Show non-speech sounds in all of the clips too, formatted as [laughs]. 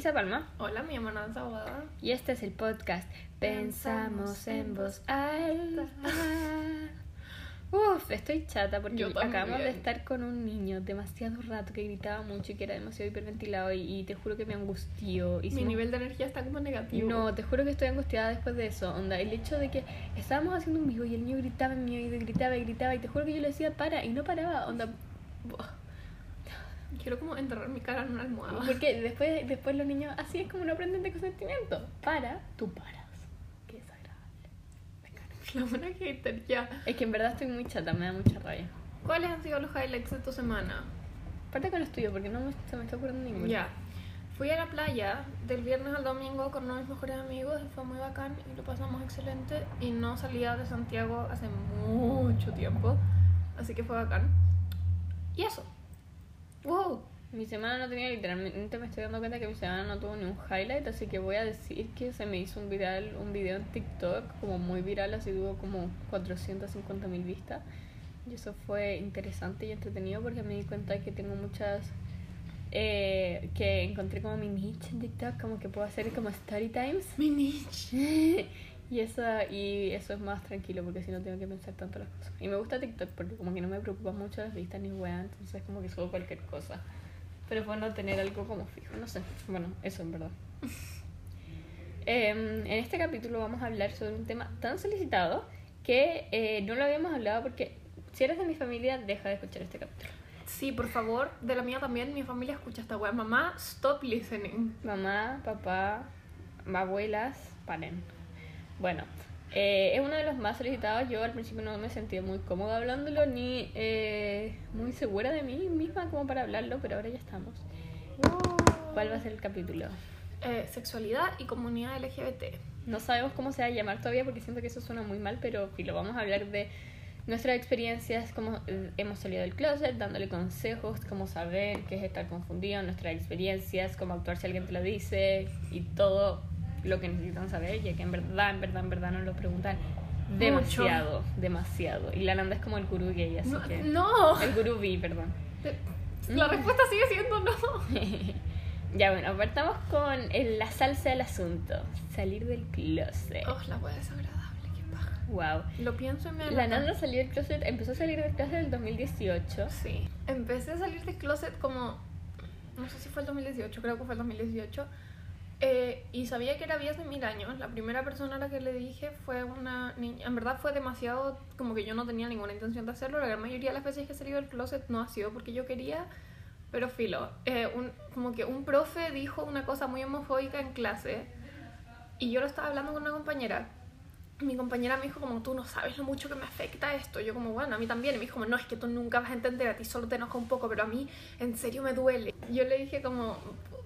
Lisa Palma. Hola, mi Nanza Abogada. Y este es el podcast Pensamos en voz alta. Uf, estoy chata porque acabamos de estar con un niño demasiado rato que gritaba mucho y que era demasiado hiperventilado y, y te juro que me angustió. Mi nivel de energía está como negativo. No, te juro que estoy angustiada después de eso. Onda, el hecho de que estábamos haciendo un vivo y el niño gritaba en mi oído y gritaba y gritaba y te juro que yo le decía para y no paraba. Onda, buah. Quiero como enterrar mi cara en una almohada. Porque después, después los niños, así es como no aprenden de consentimiento. Para, tú paras. Qué desagradable. Me encanta. La buena hater, ya. Es que en verdad estoy muy chata, me da mucha rabia. ¿Cuáles han sido los highlights de tu semana? Parte con los tuyos, porque no me, se me está ocurriendo ninguno. Ya. Fui a la playa del viernes al domingo con uno de mis mejores amigos fue muy bacán y lo pasamos excelente y no salía de Santiago hace mucho tiempo, así que fue bacán. Y eso. Wow. Mi semana no tenía literalmente, me estoy dando cuenta que mi semana no tuvo ni un highlight, así que voy a decir que se me hizo un viral, un video en TikTok, como muy viral, así tuvo como 450 mil vistas. Y eso fue interesante y entretenido porque me di cuenta que tengo muchas, eh, que encontré como mi niche en TikTok, como que puedo hacer como story times. Mi niche. [laughs] y eso, y eso es más tranquilo porque si no tengo que pensar tanto las cosas. Y me gusta TikTok porque como que no me preocupa mucho las vistas ni weá, entonces como que subo cualquier cosa. Pero es bueno tener algo como fijo, no sé. Bueno, eso en verdad. [laughs] Em, en este capítulo vamos a hablar sobre un tema tan solicitado que eh, no lo habíamos hablado porque si eres de mi familia, deja de escuchar este capítulo. Sí, por favor, de la mía también, mi familia escucha esta wea. Mamá, stop listening. Mamá, papá, abuelas, paren. Bueno, eh, es uno de los más solicitados. Yo al principio no me sentido muy cómoda hablándolo ni eh, muy segura de mí misma como para hablarlo, pero ahora ya estamos. ¿Cuál va a ser el capítulo? Eh, sexualidad y comunidad LGBT. No sabemos cómo se va a llamar todavía porque siento que eso suena muy mal, pero lo vamos a hablar de nuestras experiencias, cómo eh, hemos salido del closet, dándole consejos, cómo saber qué es estar confundido, nuestras experiencias, cómo actuar si alguien te lo dice y todo lo que necesitan saber, ya que en verdad, en verdad, en verdad nos lo preguntan demasiado, demasiado. Y la Nanda es como el gurú gay, así No, que... no. El gurú bi, perdón. La respuesta sigue siendo no. [laughs] ya bueno, partamos con el- la salsa del asunto, salir del closet. Oh, la wea desagradable, qué paja. Wow. Lo pienso y me La. Nanda salió del closet, empezó a salir del closet en el 2018. Sí. Empecé a salir del closet como. No sé si fue el 2018, creo que fue el 2018. Eh, y sabía que era había hace mil años. La primera persona a la que le dije fue una niña. En verdad fue demasiado. Como que yo no tenía ninguna intención de hacerlo. La gran mayoría de las veces que he salido del closet no ha sido porque yo quería. Pero filo. eh, un, como que un profe dijo una cosa muy homofóbica en clase. Y yo lo estaba hablando con una compañera. Mi compañera me dijo como, tú no sabes lo mucho que me afecta esto. Yo como, bueno, a mí también. Y me dijo como, no, es que tú nunca vas a entender, a ti solo te enoja un poco, pero a mí en serio me duele. Yo le dije como,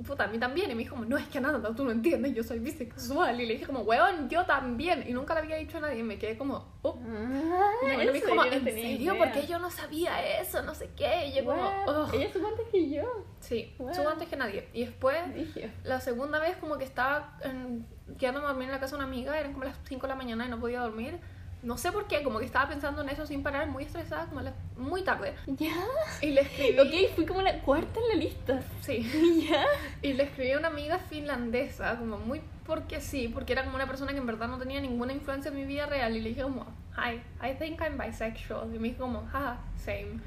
puta, a mí también. Y me dijo como, no, es que nada, tú no entiendes, yo soy bisexual. Y le dije como, weón, yo también. Y nunca le había dicho a nadie. Y me quedé como, oh. Y mi abuela me dijo como, ¿en serio? Porque yo no sabía eso, no sé qué. Y yo como, oh. Ella supo antes que yo. Sí, Wow. subo antes que nadie. Y después... Dije. La segunda vez como que estaba en, quedándome a dormir en la casa de una amiga, eran como las 5 de la mañana y no podía dormir. No sé por qué, como que estaba pensando en eso sin parar, muy estresada, como a las- muy tarde. Ya. Y le escribí... Ok, fui como la cuarta en la lista. Sí. [laughs] Ya. Y le escribí a una amiga finlandesa, como muy porque sí, porque era como una persona que en verdad no tenía ninguna influencia en mi vida real. Y le dije como, hi, I think I'm bisexual. Y me dijo como, jaja, same.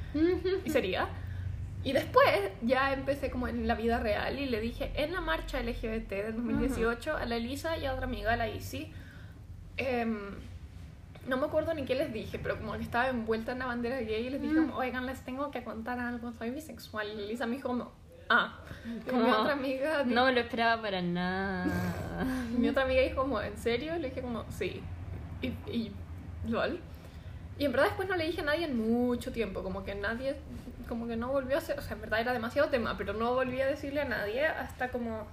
Y sería. Y después ya empecé como en la vida real y le dije en la marcha LGBT del 2018 a la Elisa y a otra amiga, a la Isi, em, no me acuerdo ni qué les dije, pero como que estaba envuelta en la bandera gay y les dije como, oigan, les tengo que contar algo, soy bisexual. Y Elisa me dijo como, ah. Y mi Como, otra amiga, No me lo esperaba para nada. [laughs] mi otra amiga dijo como, ¿en serio? Y le dije como, sí. Y, y lol. Y en verdad después no le dije a nadie en mucho tiempo, como que nadie, como que no volvió a ser, o sea, en verdad era demasiado tema, pero no volví a decirle a nadie hasta como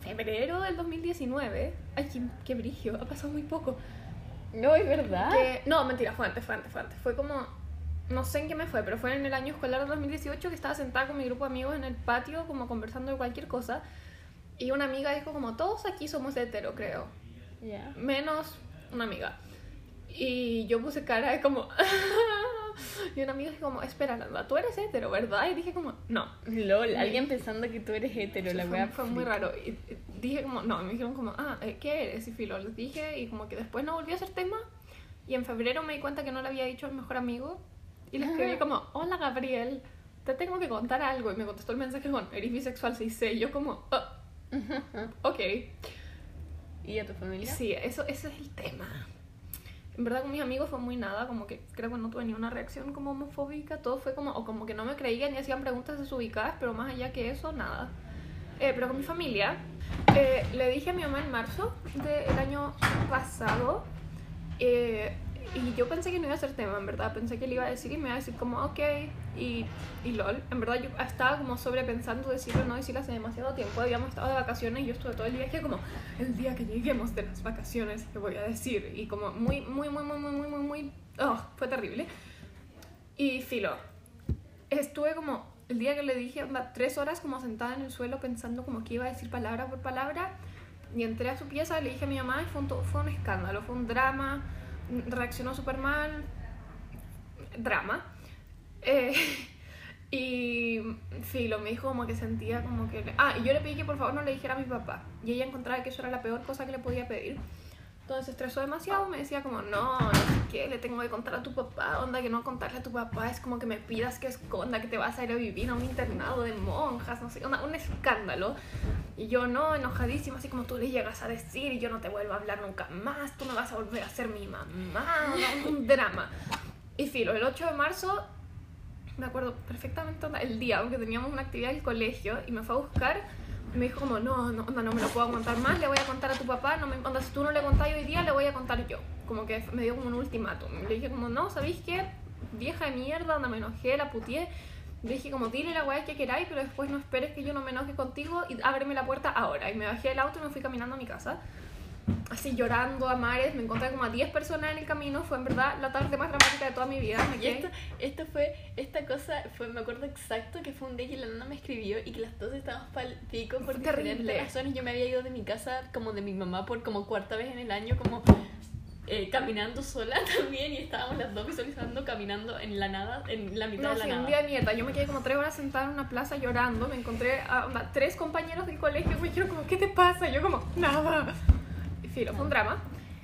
febrero del 2019. Ay, qué, qué brillo, ha pasado muy poco. No, es verdad. Que, no, mentira, fue antes, fue antes, fue antes. Fue como, no sé en qué me fue, pero fue en el año escolar del 2018 que estaba sentada con mi grupo de amigos en el patio, como conversando de cualquier cosa. Y una amiga dijo como, todos aquí somos hetero, creo. Ya. Menos una amiga. Y yo puse cara de como... [laughs] Y un amigo dijo como, espera, Nanda, tú eres hetero, ¿verdad? Y dije como, no. LOL, alguien pensando que tú eres hetero, la fue, wea. fue muy raro. Y, y dije como, no, me dijeron como, ah, eh, ¿qué eres? Y filo, les dije y como que después no volvió a ser tema. Y en febrero me di cuenta que no le había dicho al mejor amigo. Y le escribí como, hola Gabriel, te tengo que contar algo. Y me contestó el mensaje con, eres bisexual, sí sé. Y yo como, "Ah, ok. ¿Y a tu familia? Sí, eso, ese es el tema. En verdad con mis amigos fue muy nada, como que creo que no tuve ni una reacción como homofóbica, todo fue como, o como que no me creían y hacían preguntas desubicadas, pero más allá que eso, nada. Eh, pero con mi familia, eh, le dije a mi mamá en marzo del año pasado, eh, y yo pensé que no iba a ser tema, en verdad. Pensé que le iba a decir y me iba a decir como, ok, y, y lol. En verdad yo estaba como sobrepensando decirlo o no decirlo hace demasiado tiempo. Habíamos estado de vacaciones y yo estuve todo el viaje como, el día que lleguemos de las vacaciones, ¿qué voy a decir? Y como muy, muy, muy, muy, muy, muy, muy, muy... Oh, fue terrible. Y filo, estuve como, el día que le dije, tres horas como sentada en el suelo pensando como que iba a decir palabra por palabra. Y entré a su pieza, le dije a mi mamá y fue un, fue un escándalo, fue un drama reaccionó súper mal, drama. Eh, [laughs] y Filo me dijo como que sentía como que... Ah, y yo le pedí que por favor no le dijera a mi papá. Y ella encontraba que eso era la peor cosa que le podía pedir. Entonces se estresó demasiado, me decía como, no, no sé qué, le tengo que contar a tu papá, onda que no contarle a tu papá, es como que me pidas que esconda, que te vas a ir a vivir a un internado de monjas, no sé, onda, un escándalo. Y yo no, enojadísima, así como tú le llegas a decir y yo no te vuelvo a hablar nunca más, tú no vas a volver a ser mi mamá, un [laughs] drama. Y filo, el 8 de marzo me acuerdo perfectamente el día, aunque teníamos una actividad del colegio y me fue a buscar, me dijo como, no, no, onda, no me lo puedo aguantar más, le voy a contar a tu papá, no me, onda, si tú no le contás hoy día, le voy a contar yo. Como que me dio como un ultimátum. Le dije como, no, ¿sabéis qué? Vieja de mierda, onda, me enojé, la putié. Le dije como, dile la weá que queráis, pero después no esperes que yo no me enoje contigo y ábreme la puerta ahora. Y me bajé del auto y me fui caminando a mi casa. Así llorando a mares, me encontré como a 10 personas en el camino, fue en verdad la tarde más dramática de toda mi vida. Me Y esto, esto fue, esta cosa fue, me acuerdo exacto que fue un día que la nana me escribió y que las dos estábamos pal pico por Fue diferentes terrible. razones. Yo me había ido de mi casa como de mi mamá por como cuarta vez en el año, como eh, caminando sola [laughs] también y estábamos las dos visualizando caminando en la nada, en la mitad No, de la sí, nada. un día de mierda. Yo me quedé como tres horas sentada en una plaza llorando. Me encontré a onda, tres compañeros del colegio. Me dijeron como, ¿qué te pasa? Y yo como, nada. Filo, fue un drama.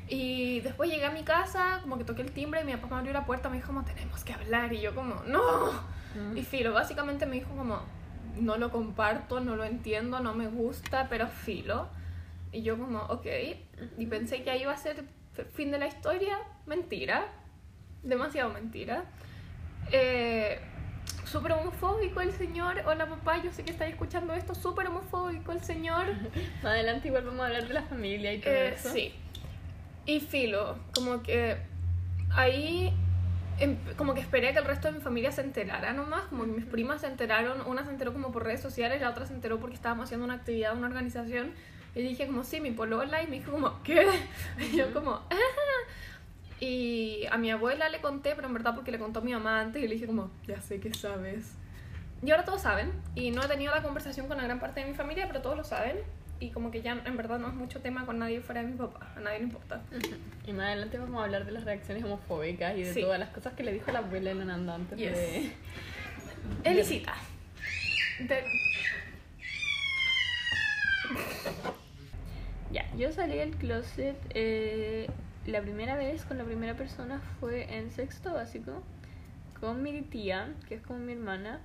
Y después llegué a mi casa, como que toqué el timbre y mi papá me abrió la puerta. Me dijo como, tenemos que hablar. Y yo como, no. Mm. Y filo, básicamente me dijo como, no lo comparto, no lo entiendo, no me gusta, pero filo. Y yo como, ok. Y pensé que ahí iba a ser fin de la historia. Mentira. Demasiado mentira. Eh, súper homofóbico el señor. Hola papá, yo sé que estáis escuchando esto. Súper homofóbico el señor. [laughs] Adelante igual vamos a hablar de la familia y todo Eh, eso. sí. Y filo, como que ahí em- como que esperé que el resto de mi familia se enterara nomás, como que mis primas se enteraron, una se enteró como por redes sociales, la otra se enteró porque estábamos haciendo una actividad una organización y dije como, sí, mi polola y me dijo como, ¿qué? [laughs] Y yo como, "Ah". Y a mi abuela le conté, pero en verdad porque le contó a mi mamá antes y le dije como, ya sé que sabes. Y ahora todos saben, y no he tenido la conversación con la gran parte de mi familia, pero todos lo saben. Y como que ya en verdad no es mucho tema con nadie fuera de mi papá, a nadie le importa. Y más adelante vamos a hablar de las reacciones homofóbicas y de Sí. todas las cosas que le dijo la abuela en Nanda antes Yes. de... Elisita. De- Ya, yo salí del closet eh, la primera vez con la primera persona fue en sexto básico con mi tía, que es como mi hermana.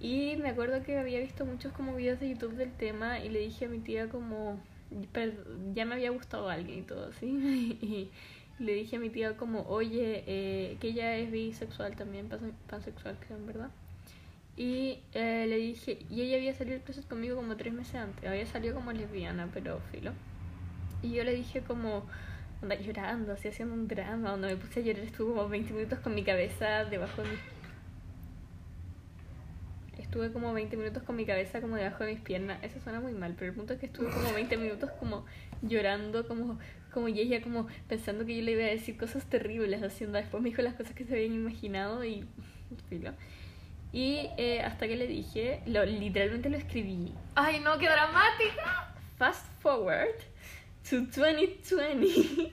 Y me acuerdo que había visto muchos como videos de YouTube del tema y le dije a mi tía como ya me había gustado alguien y todo así. [laughs] Y le dije a mi tía como, oye, eh, que ella es bisexual también, panse- pansexual creo, verdad. Y eh, le dije, y ella había salido del conmigo como tres meses antes, había salido como lesbiana, pero filo. Y yo le dije como, onda, llorando, así haciendo un drama, donde me puse a llorar, estuve como 20 minutos con mi cabeza debajo de mis... Estuve como 20 minutos con mi cabeza como debajo de mis piernas. Eso suena muy mal, pero el punto es que estuve como 20 minutos como llorando, como, como y ella como pensando que yo le iba a decir cosas terribles, haciendo después me dijo las cosas que se habían imaginado y [laughs] filo. Y eh, hasta que le dije, lo, literalmente lo escribí. Ay, no, qué dramática. Fast forward to 2020.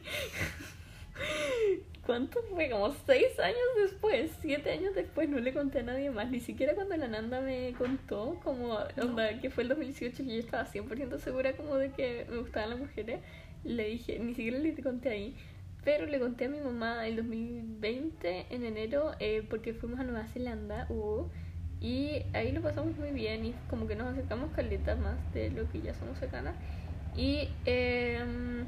¿Cuánto fue? Como seis años después, siete años después, no le conté a nadie más. Ni siquiera cuando la Nanda me contó, como, onda, que fue el 2018 y yo estaba 100% segura como de que me gustaban las mujeres, le dije, ni siquiera le conté ahí. Pero le conté a mi mamá el 2020, en enero, eh, porque fuimos a Nueva Zelanda, uh, y ahí lo pasamos muy bien y como que nos acercamos caletas más de lo que ya somos cercanas. Y... Eh,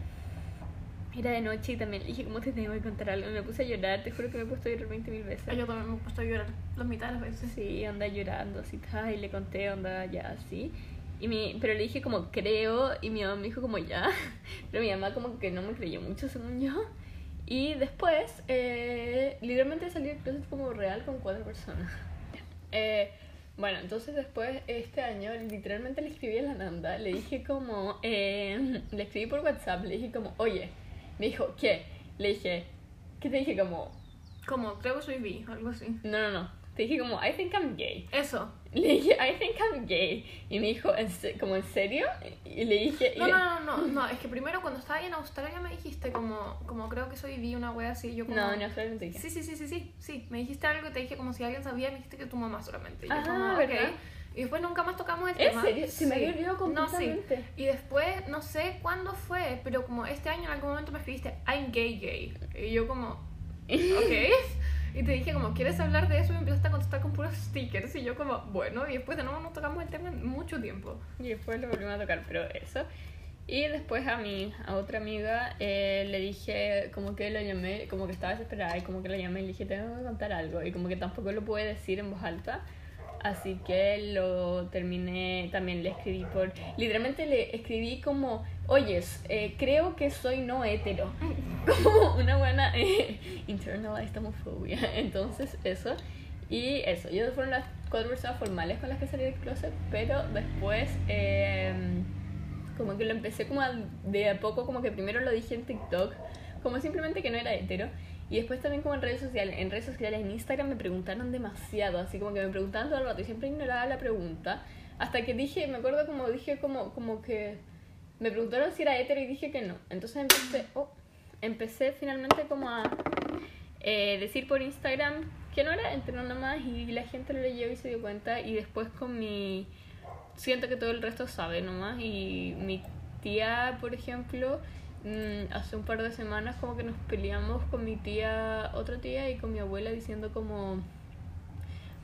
era de noche y también dije, ¿cómo te tengo que contar algo? Me puse a llorar, te juro que me he puesto a llorar 20 mil veces. Yo también me he puesto a llorar la mitad de las veces. Sí, anda llorando, así, y le conté, onda ya así. Y mi, pero le dije como creo y mi mamá me dijo como ya, [laughs] pero mi mamá como que no me creyó mucho según yo. Y después, eh, literalmente salí del closet como real con cuatro personas. [laughs] Eh, bueno, entonces después, este año, literalmente le escribí a la Nanda, le dije como, eh, le escribí por WhatsApp, le dije como, oye, me dijo, ¿qué? Le dije, ¿qué te dije? Como... Como, creo que soy bi, algo así. No, no, no. Te dije como, I think I'm gay. Eso. Le dije, I think I'm gay. Y me dijo, ¿En como, ¿en serio? Y le dije... No, no, no, no, no, es que primero cuando estaba ahí en Australia me dijiste como, como creo que soy bi, una wea así. Yo como... No, en Australia no te dije. Sí, sí, sí, sí, sí, sí. Me dijiste algo y te dije como si alguien sabía, me dijiste que tu mamá solamente. Y yo ah, ¿verdad? Y después nunca más tocamos el tema. ¿En serio? Se me había olvidado completamente. No, sí. Y después, no sé cuándo fue, pero como este año en algún momento me escribiste, I'm gay gay. Y yo como, [laughs] ok. Y te dije como, ¿quieres hablar de eso? Y me empezaste a contestar con puros stickers. Y yo como, bueno. Y después de nuevo no tocamos el tema en mucho tiempo. Y después lo volvimos a tocar, pero eso. Y después a mi, a otra amiga, eh, le dije, como que la llamé, como que estaba desesperada y como que la llamé y le dije, tengo que contar algo. Y como que tampoco lo pude decir en voz alta. Así que lo terminé, también le escribí por... Literalmente le escribí como, oyes, eh, creo que soy no hetero. [laughs] Como una buena [laughs] eh, internalized homofobia. Entonces eso. Y eso, yo fueron las cuatro personas formales con las que salí del closet, pero después eh, como que lo empecé como de a poco, como que primero lo dije en TikTok, como simplemente que no era hetero. Y después también como en redes sociales, en redes sociales, en Instagram me preguntaron demasiado, así como que me preguntaban todo el rato y siempre ignoraba la pregunta. Hasta que dije, me acuerdo como dije como, como que me preguntaron si era hetero y dije que no. Entonces empecé, oh, empecé finalmente como a eh, decir por Instagram que no era hetero nomás y la gente lo leyó y se dio cuenta y después con mi... Siento que todo el resto sabe nomás y mi tía, por ejemplo, Mm, hace un par de semanas como que nos peleamos con mi tía, otra tía y con mi abuela diciendo como...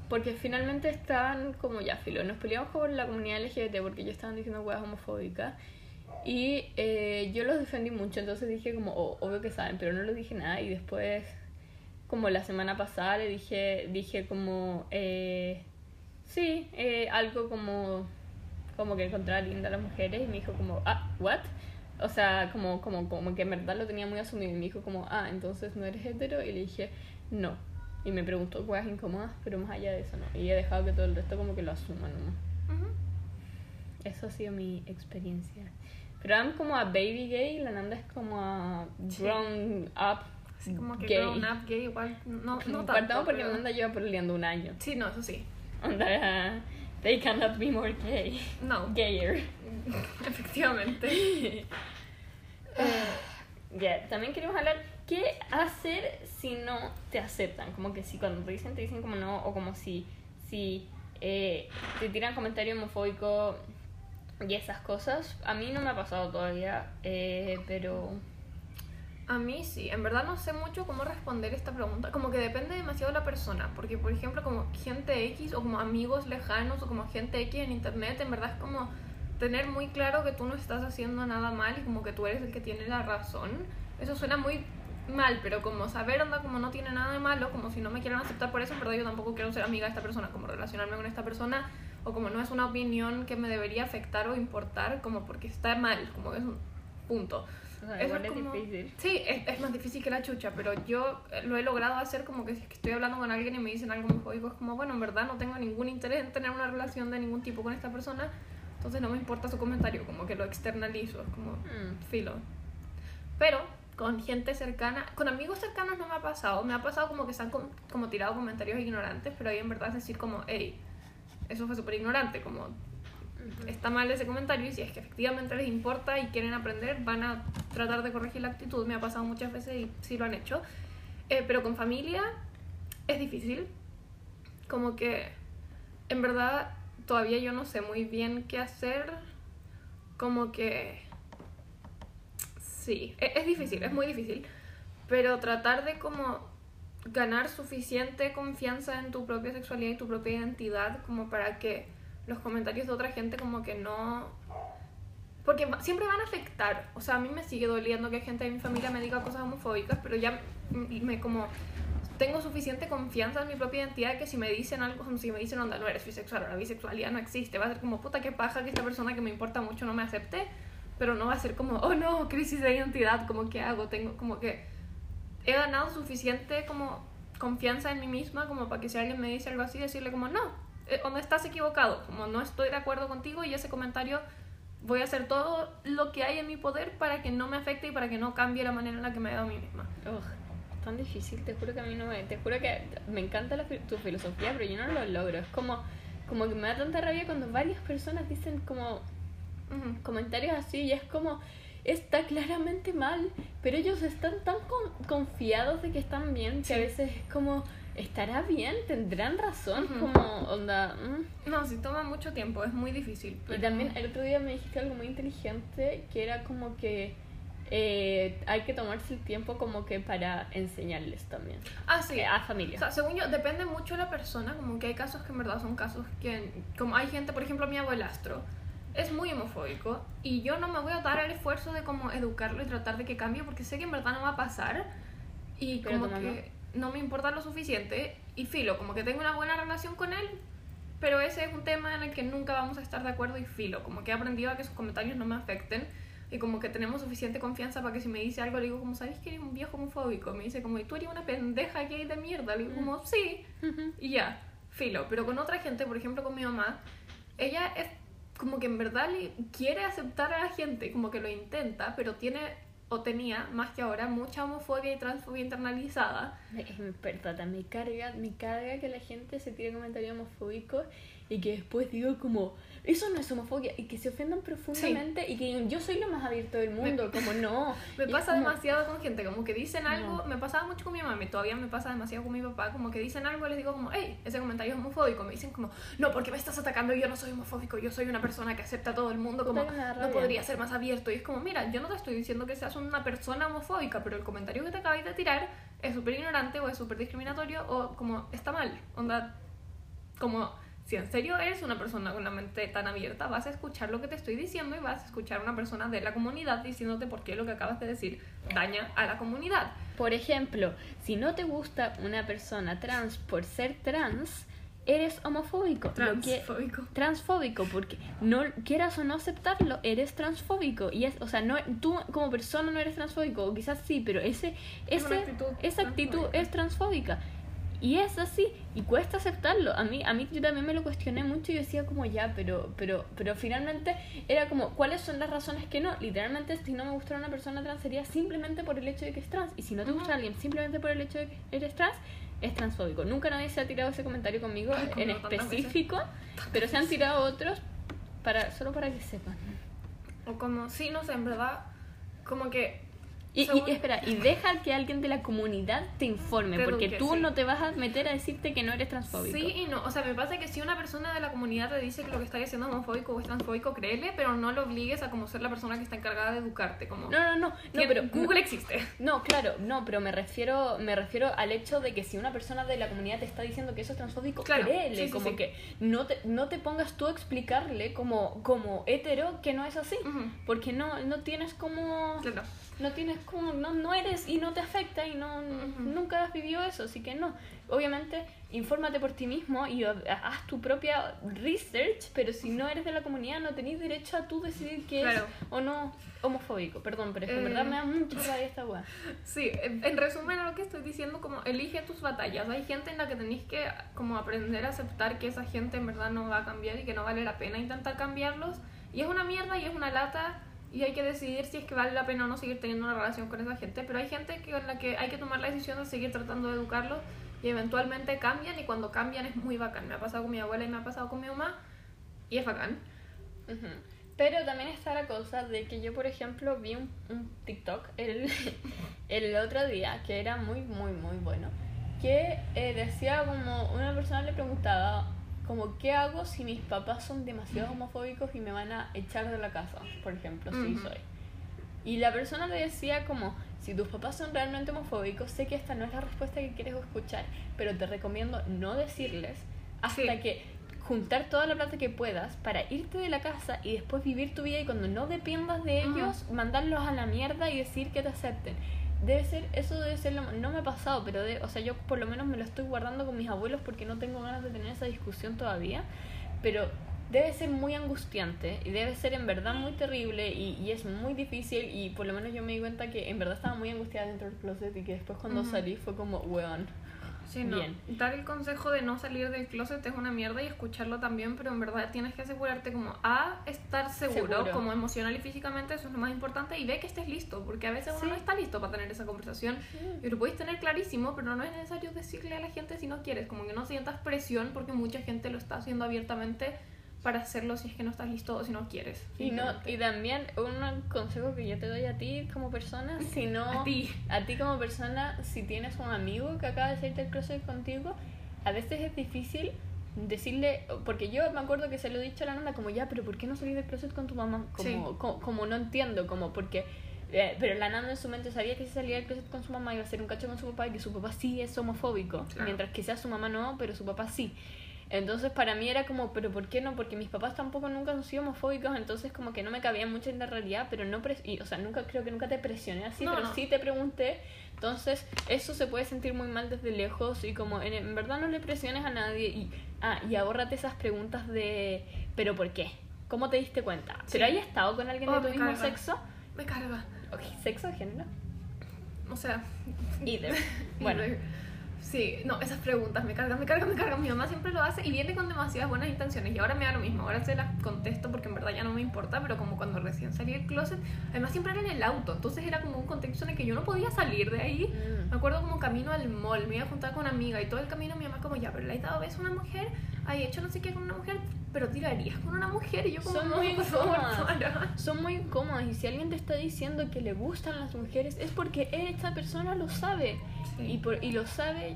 Porque finalmente estaban como ya, filo, nos peleamos con la comunidad LGBT porque ellos estaban diciendo huevas homofóbicas. Y eh, yo los defendí mucho, entonces dije como, oh, obvio que saben, pero no les dije nada. Y después, como la semana pasada, le dije, dije como, eh, sí, eh, algo como, como que encontraba linda a las mujeres. Y me dijo como, ah, ¿what? O sea, como, como, como que en verdad lo tenía muy asumido y me dijo como, ah, entonces no eres hetero. Y le dije, no. Y me preguntó cosas incómodas, pero más allá de eso no. Y he dejado que todo el resto como que lo asuma nomás. Eso ha sido mi experiencia. Pero I'm como a baby gay, la Nanda es como a grown up sí, como que grown up gay igual. No, no tanto. porque la Nanda lleva peleando un año. Sí, no, eso sí. Onda, they cannot be more gay. No. Gayer. [laughs] Efectivamente. [sighs] Ya, también queremos hablar qué hacer si no te aceptan. Como que si cuando te dicen, te dicen como no, o como si, si eh, te tiran comentarios homofóbicos y esas cosas. A mí no me ha pasado todavía, eh, pero... A mí sí, en verdad no sé mucho cómo responder esta pregunta. Como que depende demasiado de la persona. Porque, por ejemplo, como gente X o como amigos lejanos o como gente X en internet, en verdad es como tener muy claro que tú no estás haciendo nada mal y como que tú eres el que tiene la razón. Eso suena muy mal, pero como saber onda como no tiene nada de malo, como si no me quieren aceptar por eso, en verdad yo tampoco quiero ser amiga de esta persona, como relacionarme con esta persona, o como no es una opinión que me debería afectar o importar, como porque está mal, como es un punto. Es, difícil. Sí, es, es, más difícil que la chucha, pero yo lo he logrado hacer como que si estoy hablando con alguien y me dicen algo homofóbico, es como, bueno, en verdad no tengo ningún interés en tener una relación de ningún tipo con esta persona, entonces no me importa su comentario, como que lo externalizo, es como mm. filo. Pero con gente cercana, con amigos cercanos no me ha pasado, me ha pasado como que se han como tirado comentarios ignorantes, pero ahí en verdad es decir como, hey, eso fue súper ignorante, como está mal ese comentario y si es que efectivamente les importa y quieren aprender, van a tratar de corregir la actitud, me ha pasado muchas veces y sí lo han hecho. Eh, pero con familia es difícil. Como que en verdad todavía yo no sé muy bien qué hacer. Como que... Sí, e- es, difícil, es muy difícil. Pero tratar de como ganar suficiente confianza en tu propia sexualidad y tu propia identidad como para que los comentarios de otra gente como que no... Porque siempre van a afectar. O sea, a mí me sigue doliendo que gente de mi familia me diga cosas homofóbicas, pero ya me como... Tengo suficiente confianza en mi propia identidad que si me dicen algo, como si me dicen, onda, no eres bisexual la bisexualidad no existe, va a ser como, puta, qué paja que esta persona que me importa mucho no me acepte, pero no va a ser como, oh no, crisis de identidad, como, ¿qué hago? Tengo como que he ganado suficiente como confianza en mí misma como para que si alguien me dice algo así, decirle como, no, eh, o no estás equivocado, como no estoy de acuerdo contigo y ese comentario voy a hacer todo lo que hay en mi poder para que no me afecte y para que no cambie la manera en la que me veo a mí misma. Ugh, tan difícil, te juro que a mí no me... Te juro que me encanta la tu filosofía, pero yo no lo logro. Es como, como que me da tanta rabia cuando varias personas dicen como comentarios así y es como... Está claramente mal, pero ellos están tan con- confiados de que están bien que a veces es como... ¿Estará bien? ¿Tendrán razón? Como, onda... mm. No, sí toma mucho tiempo, es muy difícil. Y pero- también el otro día me dijiste algo muy inteligente que era como que eh, hay que tomarse el tiempo como que para enseñarles también. Ah, sí. Eh, a familia. O sea, según yo, depende mucho de la persona, como que hay casos que en verdad son casos que, como hay gente, por ejemplo, mi abuelastro, es muy homofóbico y yo no me voy a dar el esfuerzo de como educarlo y tratar de que cambie porque sé que en verdad no va a pasar y Pero como que no me importa lo suficiente y filo, como que tengo una buena relación con él, pero ese es un tema en el que nunca vamos a estar de acuerdo y filo, como que he aprendido a que sus comentarios no me afecten y como que tenemos suficiente confianza para que si me dice algo le digo como, ¿sabes que eres un viejo homofóbico? Me dice como, ¿y tú eres una pendeja gay de mierda? Le digo como, sí, y ya, filo. Pero con otra gente, por ejemplo con mi mamá, ella es como que en verdad le quiere aceptar a la gente, como que lo intenta, pero tiene o tenía, más que ahora, mucha homofobia y transfobia internalizada. Me- verdad, me carga, me carga que la gente se tire comentarios homofóbicos y que después digo como, eso no es homofobia, y que se ofendan profundamente y que yo soy lo más abierto del mundo, [laughs] como no. Me pasa como- demasiado con gente, como que dicen algo, No. me pasaba mucho con mi mamá, y todavía me pasa demasiado con mi papá, como que dicen algo les digo como, hey, ese comentario es homofóbico, me dicen como, no, porque me estás atacando, yo no soy homofóbico, yo soy una persona que acepta a todo el mundo, como, me no podría ser más abierto, y es como, mira, yo no te estoy diciendo que seas una persona homofóbica, pero el comentario que te acabáis de tirar es súper ignorante o es súper discriminatorio o como, está mal, onda, como... Si en serio eres una persona con la mente tan abierta, vas a escuchar lo que te estoy diciendo y vas a escuchar a una persona de la comunidad diciéndote por qué lo que acabas de decir daña a la comunidad. Por ejemplo, si no te gusta una persona trans por ser trans, eres homofóbico. Lo que- Transfóbico. transfóbico porque no quieras o no aceptarlo eres transfóbico y es o sea no tú como persona no eres transfóbico o quizás sí pero ese Es ese actitud esa actitud transfóbica. es transfóbica y es así y cuesta aceptarlo a mí a mí yo también me lo cuestioné mucho y decía como ya pero pero pero finalmente era como cuáles son las razones que no literalmente si no me gustara una persona trans sería simplemente por el hecho de que es trans y si no te gusta Ujú. alguien simplemente por el hecho de que eres trans es transfóbico. Nunca nadie se ha tirado ese comentario conmigo Ay, en específico, pero se han tirado otros para solo para que sepan. O como, sí, no sé, en verdad, como que... Y, espera, y deja que alguien de la comunidad te informe, porque tú sí. no te vas a meter a decirte que no eres transfóbico. Sí y no, o sea, me pasa que si una persona de la comunidad te dice que lo que está diciendo es homofóbico o es transfóbico, créele, pero no lo obligues a como ser la persona que está encargada de educarte, como... No, no, no, no, pero Google existe. No, claro, no, pero me refiero, me refiero al hecho de que si una persona de la comunidad te está diciendo que eso es transfóbico, Claro, créele, sí, sí, como que no te, no te pongas tú a explicarle como, como hetero que no es así, porque no, no tienes como, Claro. no tienes como, no, no eres y no te afecta y no, nunca has vivido eso, así que no. Obviamente, infórmate por ti mismo y ha- haz tu propia research, pero si no eres de la comunidad no tenés derecho a tú decidir que Claro. es o no homofóbico, perdón, pero es que en Eh. verdad me da mucha rabia esta weá. Sí, en en resumen a lo que estoy diciendo, como elige tus batallas. Hay gente en la que tenéis que como aprender a aceptar que esa gente en verdad no va a cambiar y que no vale la pena intentar cambiarlos. Y es una mierda y es una lata y hay que decidir si es que vale la pena o no seguir teniendo una relación con esa gente. Pero hay gente que, con la que hay que tomar la decisión de seguir tratando de educarlos y eventualmente cambian y cuando cambian es muy bacán. Me ha pasado con mi abuela y me ha pasado con mi mamá y es bacán. Pero también está la cosa de que yo, por ejemplo, vi un, un TikTok el, [laughs] el otro día que era muy, muy, muy bueno. Que eh, decía como una persona le preguntaba como qué hago si mis papás son demasiado homofóbicos y me van a echar de la casa, por ejemplo, si soy. Y la persona le decía como, si tus papás son realmente homofóbicos, sé que esta no es la respuesta que quieres escuchar, pero te recomiendo no decirles hasta Sí. que juntar toda la plata que puedas para irte de la casa y después vivir tu vida y cuando no dependas de ellos, mandarlos a la mierda y decir que te acepten. Debe ser, eso debe ser, lo, no me ha pasado, pero de, o sea, yo por lo menos me lo estoy guardando con mis abuelos porque no tengo ganas de tener esa discusión todavía, pero debe ser muy angustiante y debe ser en verdad muy terrible y, y es muy difícil y por lo menos yo me di cuenta que en verdad estaba muy angustiada dentro del closet y que después cuando salí fue como, weón, Sí, no. Bien. Dar el consejo de no salir del closet es una mierda y escucharlo también, pero en verdad tienes que asegurarte como a estar seguro, Seguro. como emocional y físicamente, eso es lo más importante, y ve que estés listo, porque a veces uno no está listo para tener esa conversación y lo puedes tener clarísimo, pero no es necesario decirle a la gente si no quieres, como que no sientas presión porque mucha gente lo está haciendo abiertamente para hacerlo si es que no estás listo o si no quieres. Y, no, y también un consejo que yo te doy a ti como persona, si no... A ti. a ti como persona, si tienes un amigo que acaba de salir del closet contigo, a veces es difícil decirle, porque yo me acuerdo que se lo he dicho a la nana como ya, pero ¿por qué no salís del closet con tu mamá? Como, Sí. como, no entiendo, como porque... eh, pero la nana en su mente sabía que si salía del closet con su mamá iba a ser un cacho con su papá y que su papá sí es homofóbico, Claro. mientras que sea su mamá no, pero su papá sí. Entonces para mí era como, pero ¿por qué no? Porque mis papás tampoco nunca han sido homofóbicos, entonces como que no me cabía mucho en la realidad, pero no, pres- y, o sea, nunca creo que nunca te presioné así, No, pero no. sí te pregunté, entonces eso se puede sentir muy mal desde lejos y como en, en verdad no le presiones a nadie y, ah, y ahórrate esas preguntas de, pero ¿por qué? ¿Cómo te diste cuenta? Sí. ¿Pero hayas estado con alguien Oh, de tu me mismo carga. sexo? Me carga. ¿Sexo, género? O sea, Either. [laughs] Bueno, Sí, no, esas preguntas me cargan, me cargan, me cargan. Mi mamá siempre lo hace y viene con demasiadas buenas intenciones. Y ahora me da lo mismo, ahora se las contesto porque en verdad ya no me importa. Pero como cuando recién salí del closet, además siempre era en el auto. Entonces era como un contexto en el que yo no podía salir de ahí. Mm. Me acuerdo como camino al mall, me iba a juntar con una amiga y todo el camino mi mamá como ya, pero le has dado a una mujer, hay hecho no sé qué con una mujer, pero tirarías con una mujer y yo como Son muy incómodas. son muy incómodas y si alguien te está diciendo que le gustan las mujeres es porque esta persona lo sabe Sí. y, por, y lo sabe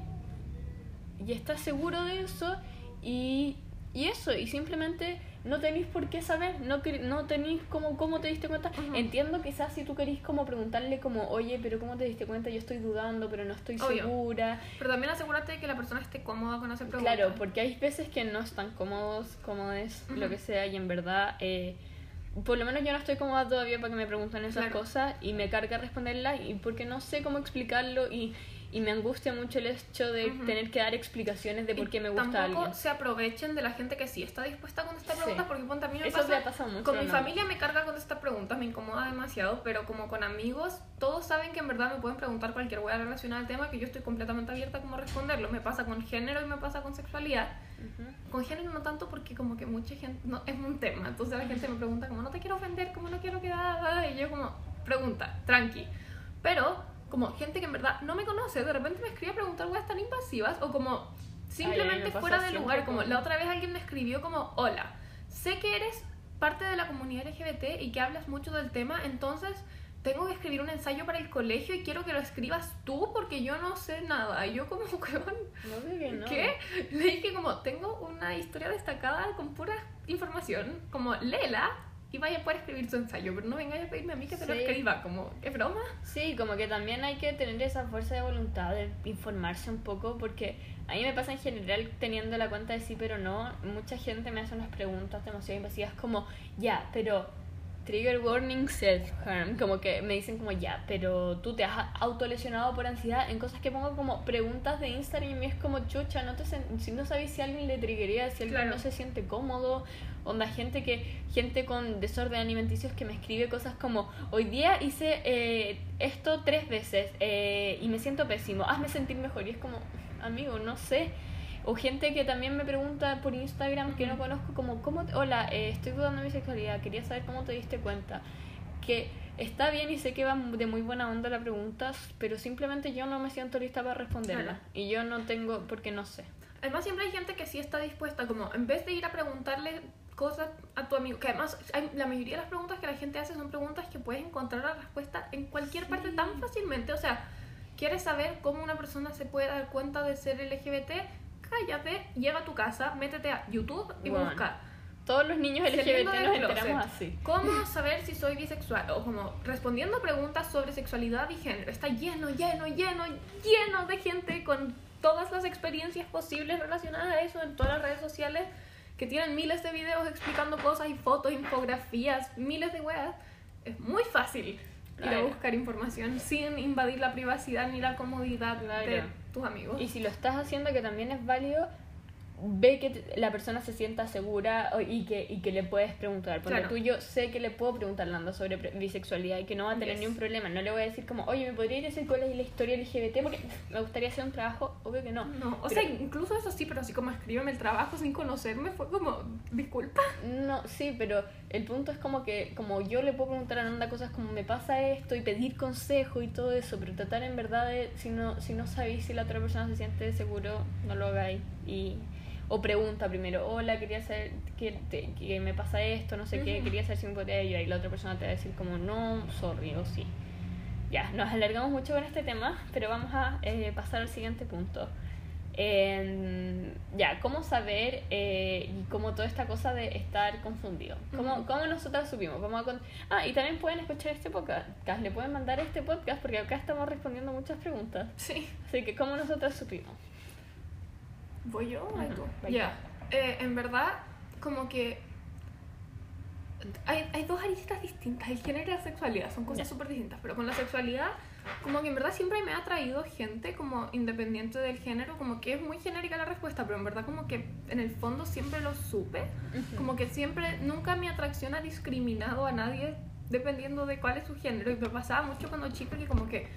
y está seguro de eso y, y eso y simplemente no tenéis por qué saber no, no tenéis cómo, cómo te diste cuenta Ujú. entiendo quizás si tú querís como preguntarle como oye pero cómo te diste cuenta yo estoy dudando pero no estoy Obvio. segura Pero también asegúrate de que la persona esté cómoda con hacer preguntas. Claro, porque hay veces que no están cómodos, cómodes, lo Ujú. que sea, y en verdad, eh, por lo menos yo no estoy cómoda todavía para que me pregunten esas Claro. cosas y me carga responderlas y porque no sé cómo explicarlo y, y me angustia mucho el hecho de Ujú. tener que dar explicaciones de por Y qué me gusta tampoco alguien. se aprovechen de la gente que sí está dispuesta a contestar Sí. preguntas porque ponte, a mí me Eso pasa pasado mucho, con mi ¿no? familia me carga contestar preguntas me incomoda demasiado pero como con amigos todos saben que en verdad me pueden preguntar cualquier hueá relacionada al tema que yo estoy completamente abierta a cómo responderlo me pasa con género y me pasa con sexualidad Ujú. con género no tanto porque como que mucha gente no es un tema entonces la gente me pregunta como no te quiero ofender como no quiero quedar y yo como pregunta tranqui pero como gente que en verdad no me conoce de repente me escribe a preguntar cosas tan invasivas o como simplemente fuera de lugar como la otra vez alguien me escribió como hola sé que eres parte de la comunidad LGBT y que hablas mucho del tema entonces tengo que escribir un ensayo para el colegio y quiero que lo escribas tú porque yo no sé nada y yo como [laughs] weón No sé que no. ¿Qué? Le dije como, tengo una historia destacada con pura información, como léela y vaya a poder escribir su ensayo, pero no vengáis a pedirme a mí que te lo escriba, como, ¿es broma? Sí, como que también hay que tener esa fuerza de voluntad de informarse un poco, porque a mí me pasa en general teniendo la cuenta de sí, pero no. Mucha gente me hace unas preguntas demasiado invasivas, como, ya, pero trigger warning self-harm, como que me dicen como, ya, pero tú te has autolesionado por ansiedad en cosas que pongo como preguntas de Instagram y es como, chucha, no, te si no sabéis si alguien le triggería, si alguien Claro. no se siente cómodo, onda gente que gente con desorden alimenticios que me escribe cosas como hoy día hice eh, esto tres veces eh, y me siento pésimo hazme sentir mejor y es como amigo no sé o gente que también me pregunta por Instagram que no conozco como cómo te- hola eh, estoy dudando de mi sexualidad quería saber cómo te diste cuenta que está bien y sé que va de muy buena onda la pregunta pero simplemente yo no me siento lista para responderla Claro. y yo no tengo porque no sé Además siempre hay gente que sí está dispuesta, como, en vez de ir a preguntarle cosas a tu amigo. Que además, hay- la mayoría de las preguntas que la gente hace son preguntas que puedes encontrar la respuesta en cualquier parte tan fácilmente. O sea, ¿quieres saber cómo una persona se puede dar cuenta de ser LGBT? Cállate, llega a tu casa, métete a YouTube y Bueno, busca. Todos los niños LGBT nos enteramos así. ¿Cómo saber si soy bisexual? O como respondiendo preguntas sobre sexualidad y género. Está lleno, lleno, lleno, lleno de gente con todas las experiencias posibles relacionadas a eso en todas las redes sociales que tienen miles de videos explicando cosas y fotos, infografías, miles de weas. Es muy fácil ir a buscar información sin invadir la privacidad ni la comodidad de. Tus amigos. Y si lo estás haciendo, que también es válido, ve que la persona se sienta segura y que, y que le puedes preguntar. Porque Claro. tú yo sé que le puedo preguntar a Nando sobre bisexualidad y que no va a tener Yes. ni un problema. No le voy a decir como, oye, ¿me podría decir cuál es la historia LGBT? Porque me gustaría hacer un trabajo, obvio que no. No, o Pero- sea, incluso eso sí, pero así como escríbeme el trabajo sin conocerme, fue como, disculpa. No, sí, pero el punto es como que como yo le puedo preguntar a Nanda cosas como me pasa esto y pedir consejo y todo eso, pero tratar en verdad de, si no, si no sabéis si la otra persona se siente seguro, no lo hagáis. Y, o pregunta primero, hola, quería saber que, te- que me pasa esto, no sé qué, Ujú. quería saber si me podría ayudar. Y la otra persona te va a decir como, no, sorry, o sí. Ya, nos alargamos mucho con este tema, pero vamos a eh, pasar al siguiente punto. En- ya, ¿cómo saber eh, y cómo toda esta cosa de estar confundido? ¿Cómo, Ujú. cómo nosotras supimos? Vamos a con- ah, y también pueden escuchar este podcast, le pueden mandar este podcast porque acá estamos respondiendo muchas preguntas. Sí. Así que, ¿cómo nosotras supimos? ¿Voy yo o tú? Ya. Eh, en verdad, como que. Hay, hay dos aristas distintas. El género y la sexualidad son cosas súper distintas. Pero con la sexualidad, como que en verdad siempre me ha atraído gente como independiente del género. Como que es muy genérica la respuesta, pero en verdad, como que en el fondo siempre lo supe. Como que siempre, nunca mi atracción ha discriminado a nadie dependiendo de cuál es su género. Y me pasaba mucho cuando chica que como que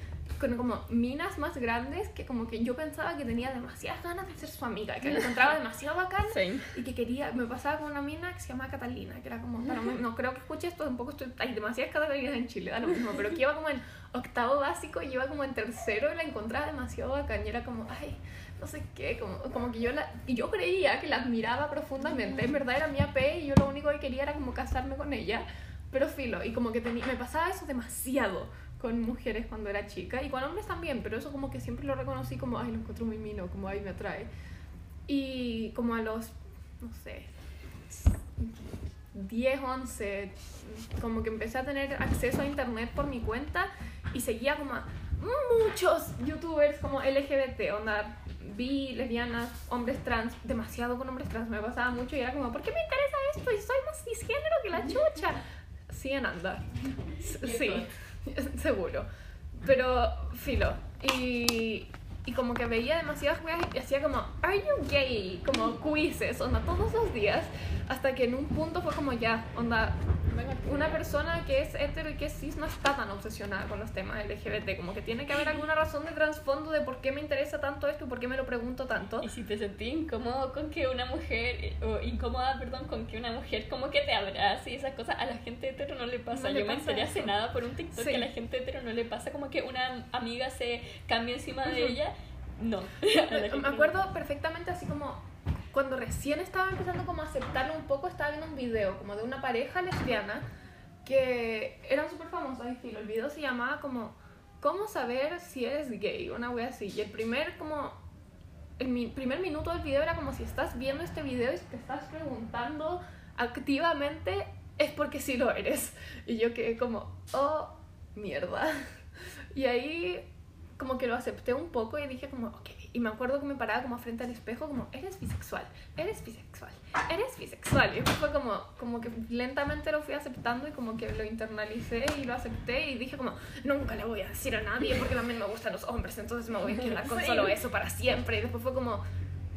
con como minas más grandes que como que yo pensaba que tenía demasiadas ganas de ser su amiga, que la encontraba [laughs] demasiado bacán Same. y que quería, me pasaba con una mina que se llamaba Catalina, que era como, mí- no creo que escuche esto, tampoco estoy, hay demasiadas Catalinas en Chile, da lo mismo, pero que iba como en octavo básico y iba como en tercero y la encontraba demasiado bacán y era como, ay, no sé qué, como, como que yo la, y yo creía que la admiraba profundamente, en verdad era mi AP y yo lo único que quería era como casarme con ella, pero filo, y como que tenía, me pasaba eso demasiado con mujeres cuando era chica y con hombres también, pero eso como que siempre lo reconocí como, ay, lo encuentro muy mino, como, ay, me atrae. Y como a los, no sé, 10, 11, como que empecé a tener acceso a internet por mi cuenta y seguía como a muchos youtubers como LGBT, onda bi, lesbianas, hombres trans, demasiado con hombres trans, me pasaba mucho y era como, ¿por qué me interesa esto? Y soy más cisgénero que la [laughs] chucha. Sí, en anda. Sí, [laughs] seguro. Pero, filo. Y, y como que veía demasiadas weas y hacía como, ¿Are you gay? Como quizzes, onda, todos los días. Hasta que en un punto fue como ya, onda, una persona que es hetero y que es cis no está tan obsesionada con los temas LGBT. Como que tiene que haber alguna razón de trasfondo de por qué me interesa tanto esto y por qué me lo pregunto tanto. Y si te sentí incómodo con que una mujer, o incómoda, perdón, con que una mujer como que te abrace y esas cosas, a la gente hetero no le pasa. No le Yo me pasa enteré hace nada por un TikTok Sí. que a la gente hetero no le pasa como que una amiga se cambia encima de ella. [laughs] No. Me acuerdo perfectamente así como cuando recién estaba empezando como a aceptarlo un poco, estaba viendo un video como de una pareja lesbiana que eran súper famosas y filo, el video se llamaba como ¿Cómo saber si eres gay? Una wea así. Y el primer como el mi- primer minuto del video era como si estás viendo este video y te estás preguntando activamente es porque sí lo eres. Y yo quedé como, oh, mierda. [laughs] Y ahí como que lo acepté un poco y dije como, ok. Y me acuerdo que me paraba como frente al espejo como, eres bisexual, eres bisexual, eres bisexual. Y después fue como, como que lentamente lo fui aceptando y como que lo internalicé y lo acepté y dije como, nunca le voy a decir a nadie porque también me gustan los hombres, entonces me voy a quedar [laughs] con Sí. solo eso para siempre. Y después fue como,